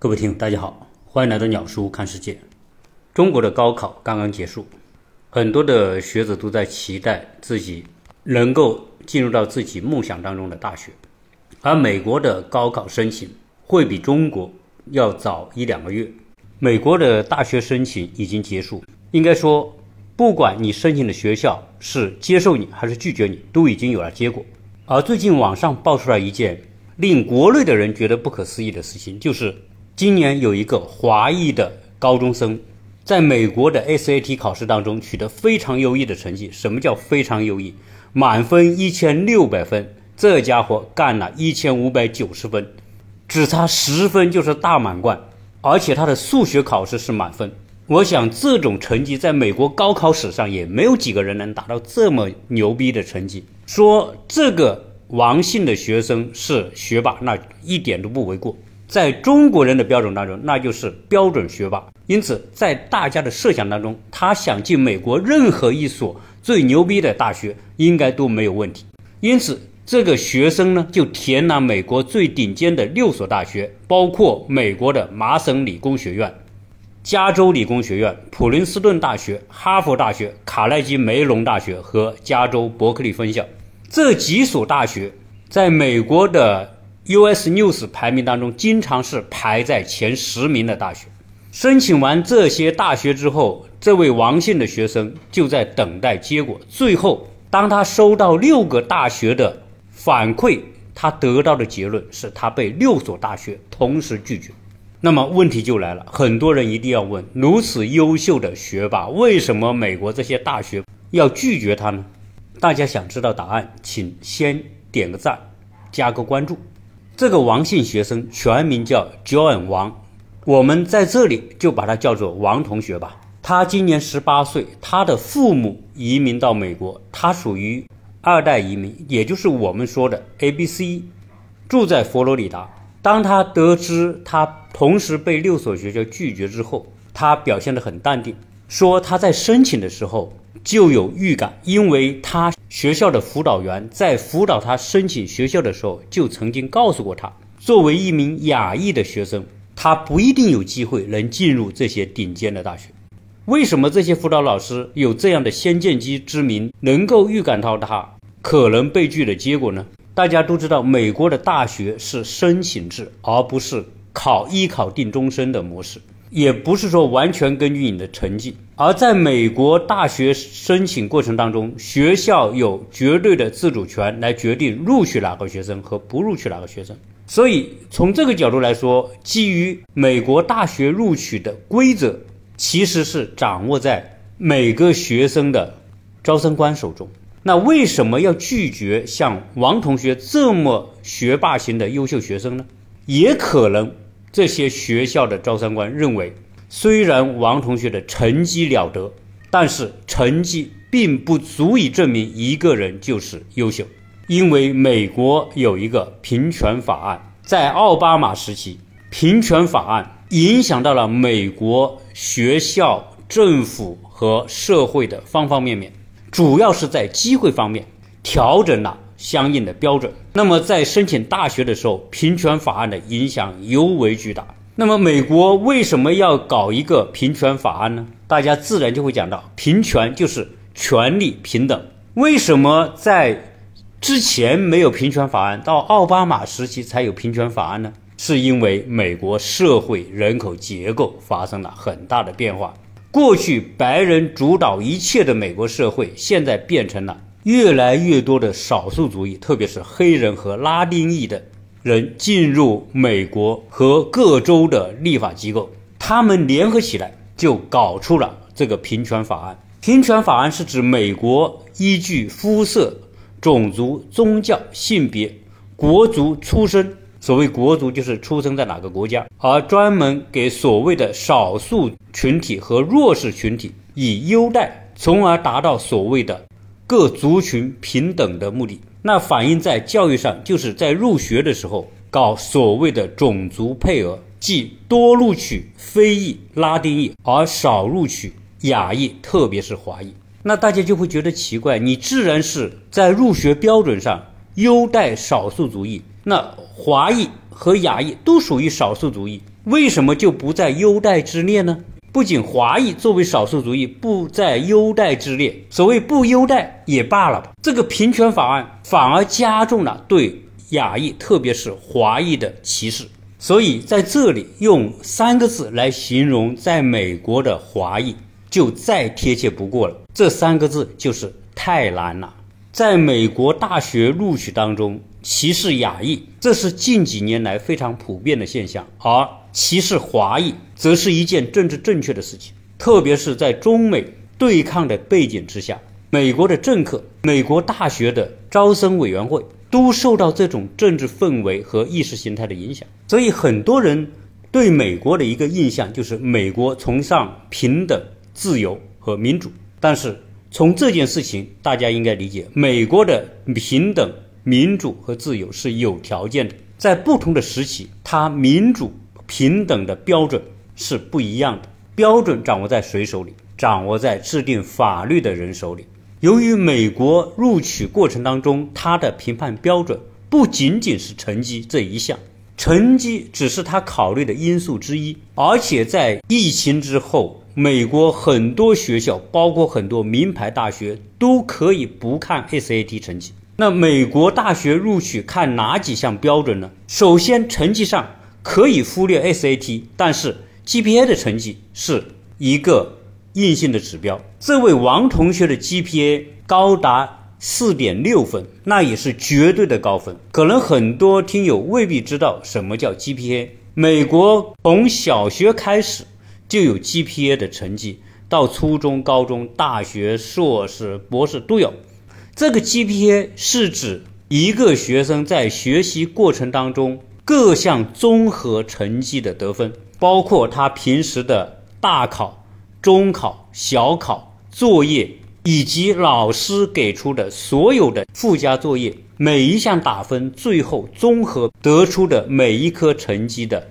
各位听友，大家好，欢迎来到鸟叔看世界。中国的高考刚刚结束，很多的学子都在期待自己能够进入到自己梦想当中的大学，而美国的高考申请会比中国要早一两个月。美国的大学申请已经结束，应该说，不管你申请的学校是接受你还是拒绝你，都已经有了结果。而最近网上爆出来一件令国内的人觉得不可思议的事情，就是。今年有一个华裔的高中生，在美国的 SAT 考试当中取得非常优异的成绩。什么叫非常优异？满分一千六百分，这家伙干了一千五百九十分，只差十分就是大满贯。而且他的数学考试是满分。我想这种成绩在美国高考史上也没有几个人能达到这么牛逼的成绩。说这个王姓的学生是学霸，那一点都不为过。在中国人的标准当中，那就是标准学霸。因此，在大家的设想当中，他想进美国任何一所最牛逼的大学，应该都没有问题。因此，这个学生呢，就填了美国最顶尖的六所大学，包括美国的麻省理工学院、加州理工学院、普林斯顿大学、哈佛大学、卡耐基梅隆大学和加州伯克利分校。这几所大学在美国的。U.S. News 排名当中，经常是排在前十名的大学。申请完这些大学之后，这位王姓的学生就在等待结果。最后，当他收到六个大学的反馈，他得到的结论是他被六所大学同时拒绝。那么问题就来了，很多人一定要问：如此优秀的学霸，为什么美国这些大学要拒绝他呢？大家想知道答案，请先点个赞，加个关注。这个王姓学生全名叫 John 王，我们在这里就把他叫做王同学吧。他今年十八岁，他的父母移民到美国，他属于二代移民，也就是我们说的 A B C，住在佛罗里达。当他得知他同时被六所学校拒绝之后，他表现得很淡定，说他在申请的时候。就有预感，因为他学校的辅导员在辅导他申请学校的时候，就曾经告诉过他，作为一名亚裔的学生，他不一定有机会能进入这些顶尖的大学。为什么这些辅导老师有这样的先见机之明，能够预感到他可能被拒的结果呢？大家都知道，美国的大学是申请制，而不是考一考定终身的模式。也不是说完全根据你的成绩，而在美国大学申请过程当中，学校有绝对的自主权来决定录取哪个学生和不录取哪个学生。所以从这个角度来说，基于美国大学录取的规则，其实是掌握在每个学生的招生官手中。那为什么要拒绝像王同学这么学霸型的优秀学生呢？也可能。这些学校的招生官认为，虽然王同学的成绩了得，但是成绩并不足以证明一个人就是优秀。因为美国有一个平权法案，在奥巴马时期，平权法案影响到了美国学校、政府和社会的方方面面，主要是在机会方面调整了。相应的标准。那么，在申请大学的时候，平权法案的影响尤为巨大。那么，美国为什么要搞一个平权法案呢？大家自然就会讲到，平权就是权利平等。为什么在之前没有平权法案，到奥巴马时期才有平权法案呢？是因为美国社会人口结构发生了很大的变化。过去白人主导一切的美国社会，现在变成了。越来越多的少数族裔，特别是黑人和拉丁裔的人进入美国和各州的立法机构，他们联合起来就搞出了这个平权法案。平权法案是指美国依据肤色、种族、宗教、性别、国族、出生（所谓国族就是出生在哪个国家），而专门给所谓的少数群体和弱势群体以优待，从而达到所谓的。各族群平等的目的，那反映在教育上，就是在入学的时候搞所谓的种族配额，即多录取非裔、拉丁裔，而少录取亚裔，特别是华裔。那大家就会觉得奇怪，你自然是在入学标准上优待少数族裔，那华裔和亚裔都属于少数族裔，为什么就不在优待之列呢？不仅华裔作为少数族裔不在优待之列，所谓不优待也罢了吧，这个平权法案反而加重了对亚裔，特别是华裔的歧视。所以在这里用三个字来形容在美国的华裔，就再贴切不过了。这三个字就是太难了。在美国大学录取当中，歧视亚裔，这是近几年来非常普遍的现象，而歧视华裔。则是一件政治正确的事情，特别是在中美对抗的背景之下，美国的政客、美国大学的招生委员会都受到这种政治氛围和意识形态的影响，所以很多人对美国的一个印象就是美国崇尚平等、自由和民主。但是从这件事情，大家应该理解，美国的平等、民主和自由是有条件的，在不同的时期，它民主、平等的标准。是不一样的标准，掌握在谁手里？掌握在制定法律的人手里。由于美国录取过程当中，它的评判标准不仅仅是成绩这一项，成绩只是他考虑的因素之一。而且在疫情之后，美国很多学校，包括很多名牌大学，都可以不看 SAT 成绩。那美国大学录取看哪几项标准呢？首先，成绩上可以忽略 SAT，但是。GPA 的成绩是一个硬性的指标。这位王同学的 GPA 高达四点六分，那也是绝对的高分。可能很多听友未必知道什么叫 GPA。美国从小学开始就有 GPA 的成绩，到初中、高中、大学、硕士、博士都有。这个 GPA 是指一个学生在学习过程当中各项综合成绩的得分。包括他平时的大考、中考、小考作业，以及老师给出的所有的附加作业，每一项打分，最后综合得出的每一科成绩的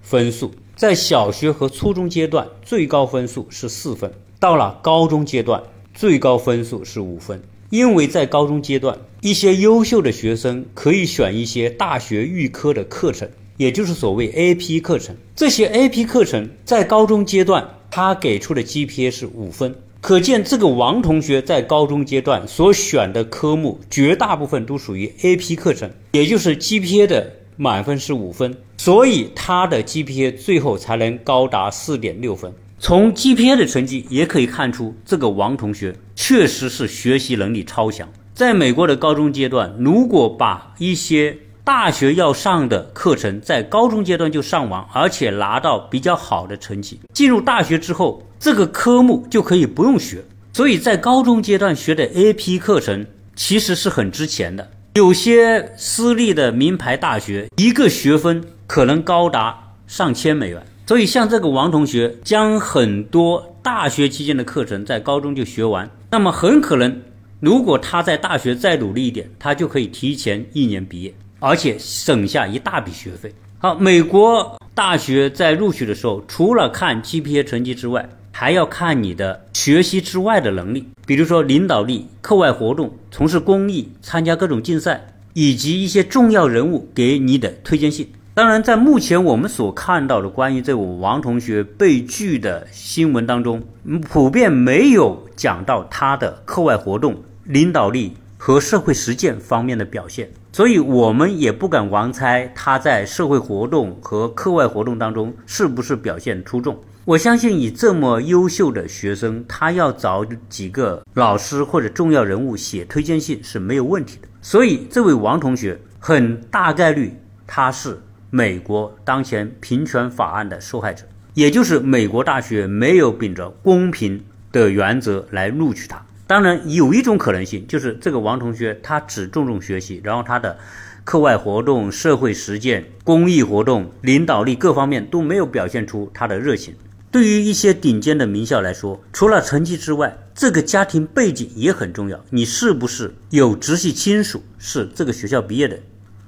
分数，在小学和初中阶段最高分数是四分，到了高中阶段最高分数是五分。因为在高中阶段，一些优秀的学生可以选一些大学预科的课程。也就是所谓 AP 课程，这些 AP 课程在高中阶段，他给出的 GPA 是五分，可见这个王同学在高中阶段所选的科目绝大部分都属于 AP 课程，也就是 GPA 的满分是五分，所以他的 GPA 最后才能高达四点六分。从 GPA 的成绩也可以看出，这个王同学确实是学习能力超强。在美国的高中阶段，如果把一些大学要上的课程在高中阶段就上完，而且拿到比较好的成绩。进入大学之后，这个科目就可以不用学。所以在高中阶段学的 AP 课程其实是很值钱的。有些私立的名牌大学，一个学分可能高达上千美元。所以像这个王同学，将很多大学期间的课程在高中就学完，那么很可能，如果他在大学再努力一点，他就可以提前一年毕业。而且省下一大笔学费。好，美国大学在录取的时候，除了看 GPA 成绩之外，还要看你的学习之外的能力，比如说领导力、课外活动、从事公益、参加各种竞赛，以及一些重要人物给你的推荐信。当然，在目前我们所看到的关于这位王同学被拒的新闻当中，普遍没有讲到他的课外活动、领导力和社会实践方面的表现。所以我们也不敢妄猜他在社会活动和课外活动当中是不是表现出众。我相信以这么优秀的学生，他要找几个老师或者重要人物写推荐信是没有问题的。所以这位王同学很大概率他是美国当前平权法案的受害者，也就是美国大学没有秉着公平的原则来录取他。当然，有一种可能性，就是这个王同学他只注重学习，然后他的课外活动、社会实践、公益活动、领导力各方面都没有表现出他的热情。对于一些顶尖的名校来说，除了成绩之外，这个家庭背景也很重要。你是不是有直系亲属是这个学校毕业的，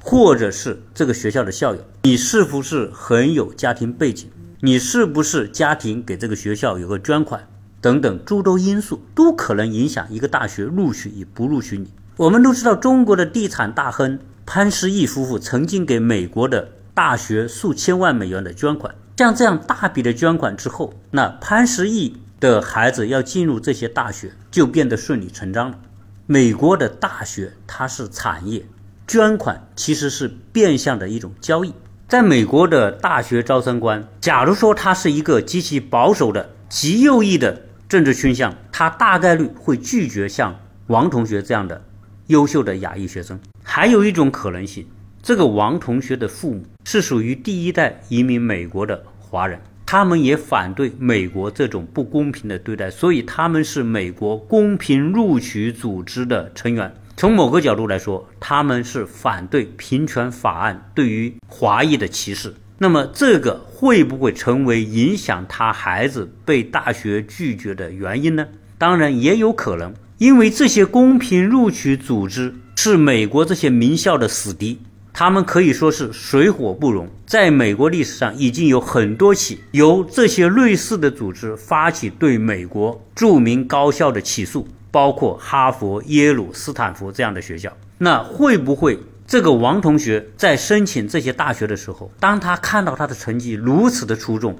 或者是这个学校的校友？你是不是很有家庭背景？你是不是家庭给这个学校有个捐款？等等诸多因素都可能影响一个大学录取与不录取你。我们都知道，中国的地产大亨潘石屹夫妇曾经给美国的大学数千万美元的捐款。像这样大笔的捐款之后，那潘石屹的孩子要进入这些大学就变得顺理成章了。美国的大学它是产业，捐款其实是变相的一种交易。在美国的大学招生官，假如说他是一个极其保守的、极右翼的政治倾向，他大概率会拒绝像王同学这样的优秀的亚裔学生。还有一种可能性，这个王同学的父母是属于第一代移民美国的华人。他们也反对美国这种不公平的对待，所以他们是美国公平录取组织的成员。从某个角度来说，他们是反对平权法案对于华裔的歧视。那么，这个会不会成为影响他孩子被大学拒绝的原因呢？当然也有可能，因为这些公平录取组织是美国这些名校的死敌。他们可以说是水火不容。在美国历史上，已经有很多起由这些类似的组织发起对美国著名高校的起诉，包括哈佛、耶鲁、斯坦福这样的学校。那会不会这个王同学在申请这些大学的时候，当他看到他的成绩如此的出众，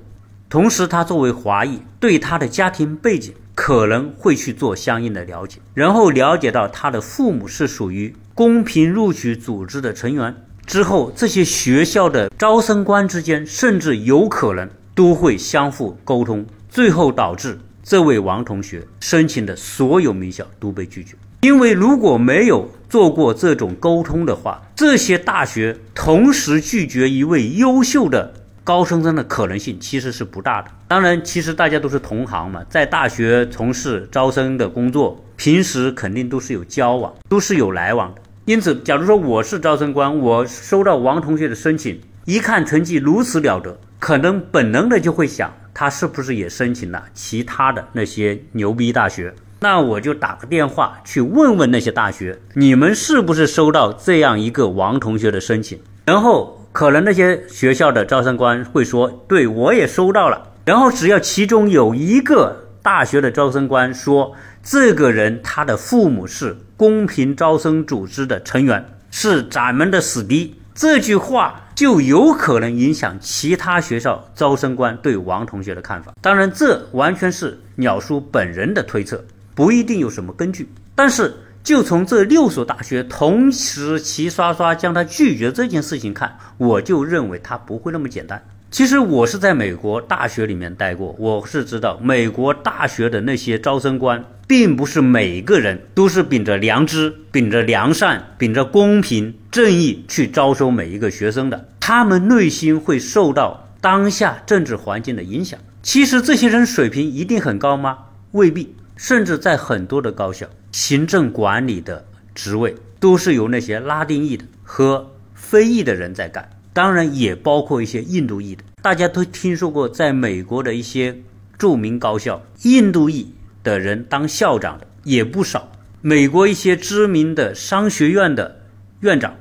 同时他作为华裔，对他的家庭背景可能会去做相应的了解，然后了解到他的父母是属于。公平录取组织的成员之后，这些学校的招生官之间甚至有可能都会相互沟通，最后导致这位王同学申请的所有名校都被拒绝。因为如果没有做过这种沟通的话，这些大学同时拒绝一位优秀的高中生的可能性其实是不大的。当然，其实大家都是同行嘛，在大学从事招生的工作，平时肯定都是有交往，都是有来往的。因此，假如说我是招生官，我收到王同学的申请，一看成绩如此了得，可能本能的就会想，他是不是也申请了其他的那些牛逼大学？那我就打个电话去问问那些大学，你们是不是收到这样一个王同学的申请？然后，可能那些学校的招生官会说，对我也收到了。然后，只要其中有一个大学的招生官说，这个人他的父母是。公平招生组织的成员是咱们的死敌，这句话就有可能影响其他学校招生官对王同学的看法。当然，这完全是鸟叔本人的推测，不一定有什么根据。但是，就从这六所大学同时齐刷刷将他拒绝这件事情看，我就认为他不会那么简单。其实我是在美国大学里面待过，我是知道美国大学的那些招生官，并不是每个人都是秉着良知、秉着良善、秉着公平正义去招收每一个学生的，他们内心会受到当下政治环境的影响。其实这些人水平一定很高吗？未必，甚至在很多的高校，行政管理的职位都是由那些拉丁裔的和非裔的人在干。当然也包括一些印度裔的，大家都听说过，在美国的一些著名高校，印度裔的人当校长的也不少。美国一些知名的商学院的院长，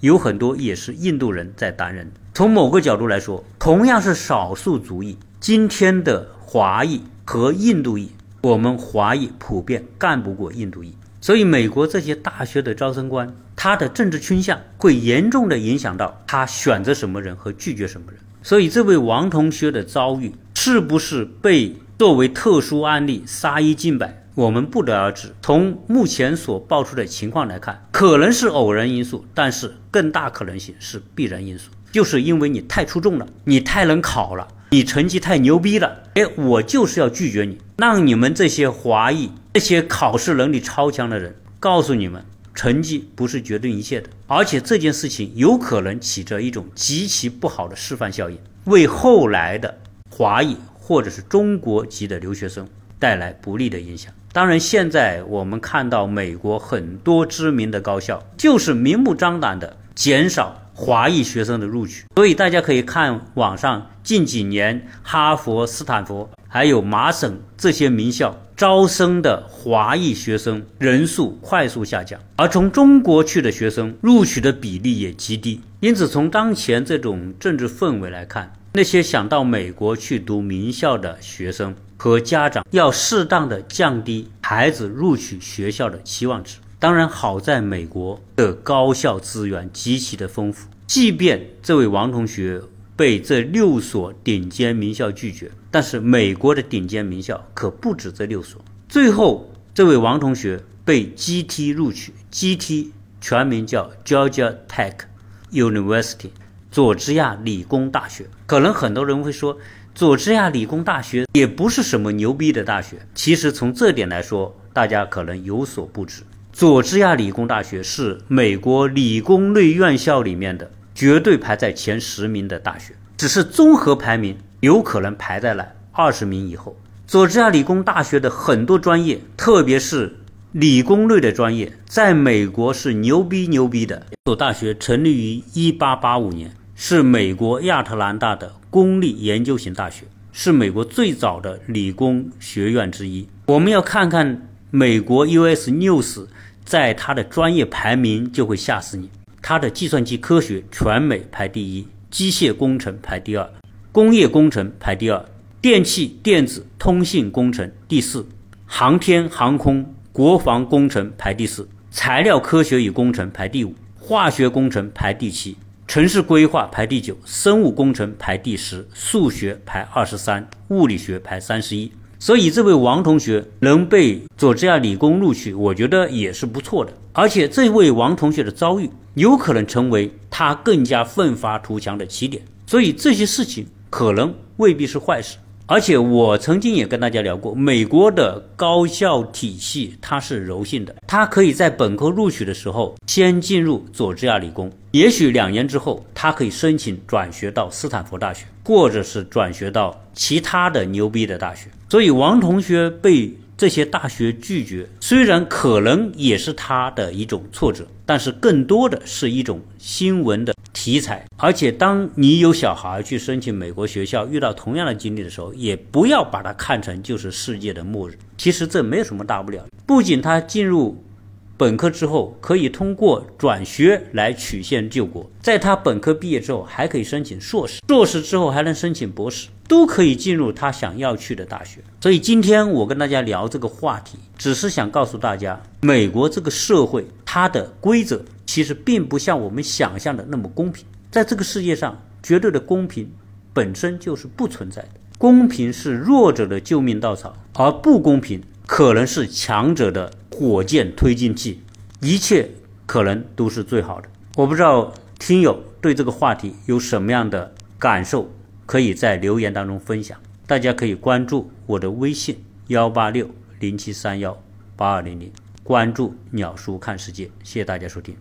有很多也是印度人在担任。从某个角度来说，同样是少数族裔，今天的华裔和印度裔，我们华裔普遍干不过印度裔。所以，美国这些大学的招生官，他的政治倾向会严重的影响到他选择什么人和拒绝什么人。所以，这位王同学的遭遇是不是被作为特殊案例杀一儆百，我们不得而知。从目前所爆出的情况来看，可能是偶然因素，但是更大可能性是必然因素，就是因为你太出众了，你太能考了。你成绩太牛逼了，哎，我就是要拒绝你，让你们这些华裔、这些考试能力超强的人告诉你们，成绩不是决定一切的，而且这件事情有可能起着一种极其不好的示范效应，为后来的华裔或者是中国籍的留学生带来不利的影响。当然，现在我们看到美国很多知名的高校就是明目张胆的减少。华裔学生的录取，所以大家可以看网上近几年哈佛、斯坦福还有麻省这些名校招生的华裔学生人数快速下降，而从中国去的学生录取的比例也极低。因此，从当前这种政治氛围来看，那些想到美国去读名校的学生和家长要适当的降低孩子录取学校的期望值。当然，好在美国的高校资源极其的丰富，即便这位王同学被这六所顶尖名校拒绝，但是美国的顶尖名校可不止这六所。最后，这位王同学被 GT 录取，GT 全名叫 Georgia Tech University，佐治亚理工大学。可能很多人会说，佐治亚理工大学也不是什么牛逼的大学。其实从这点来说，大家可能有所不知。佐治亚理工大学是美国理工类院校里面的绝对排在前十名的大学，只是综合排名有可能排在了二十名以后。佐治亚理工大学的很多专业，特别是理工类的专业，在美国是牛逼牛逼的。这所大学成立于一八八五年，是美国亚特兰大的公立研究型大学，是美国最早的理工学院之一。我们要看看美国 US News。在它的专业排名就会吓死你。它的计算机科学全美排第一，机械工程排第二，工业工程排第二，电气电子通信工程第四，航天航空国防工程排第四，材料科学与工程排第五，化学工程排第七，城市规划排第九，生物工程排第十，数学排二十三，物理学排三十一。所以，这位王同学能被佐治亚理工录取，我觉得也是不错的。而且，这位王同学的遭遇有可能成为他更加奋发图强的起点。所以，这些事情可能未必是坏事。而且我曾经也跟大家聊过，美国的高校体系它是柔性的，它可以在本科录取的时候先进入佐治亚理工，也许两年之后，他可以申请转学到斯坦福大学，或者是转学到其他的牛逼的大学。所以王同学被这些大学拒绝，虽然可能也是他的一种挫折，但是更多的是一种新闻的。题材，而且当你有小孩去申请美国学校，遇到同样的经历的时候，也不要把它看成就是世界的末日。其实这没有什么大不了。不仅他进入本科之后可以通过转学来曲线救国，在他本科毕业之后还可以申请硕士，硕士之后还能申请博士，都可以进入他想要去的大学。所以今天我跟大家聊这个话题，只是想告诉大家，美国这个社会它的规则。其实并不像我们想象的那么公平，在这个世界上，绝对的公平本身就是不存在的。公平是弱者的救命稻草，而不公平可能是强者的火箭推进器。一切可能都是最好的。我不知道听友对这个话题有什么样的感受，可以在留言当中分享。大家可以关注我的微信幺八六零七三幺八二零零，关注鸟叔看世界。谢谢大家收听。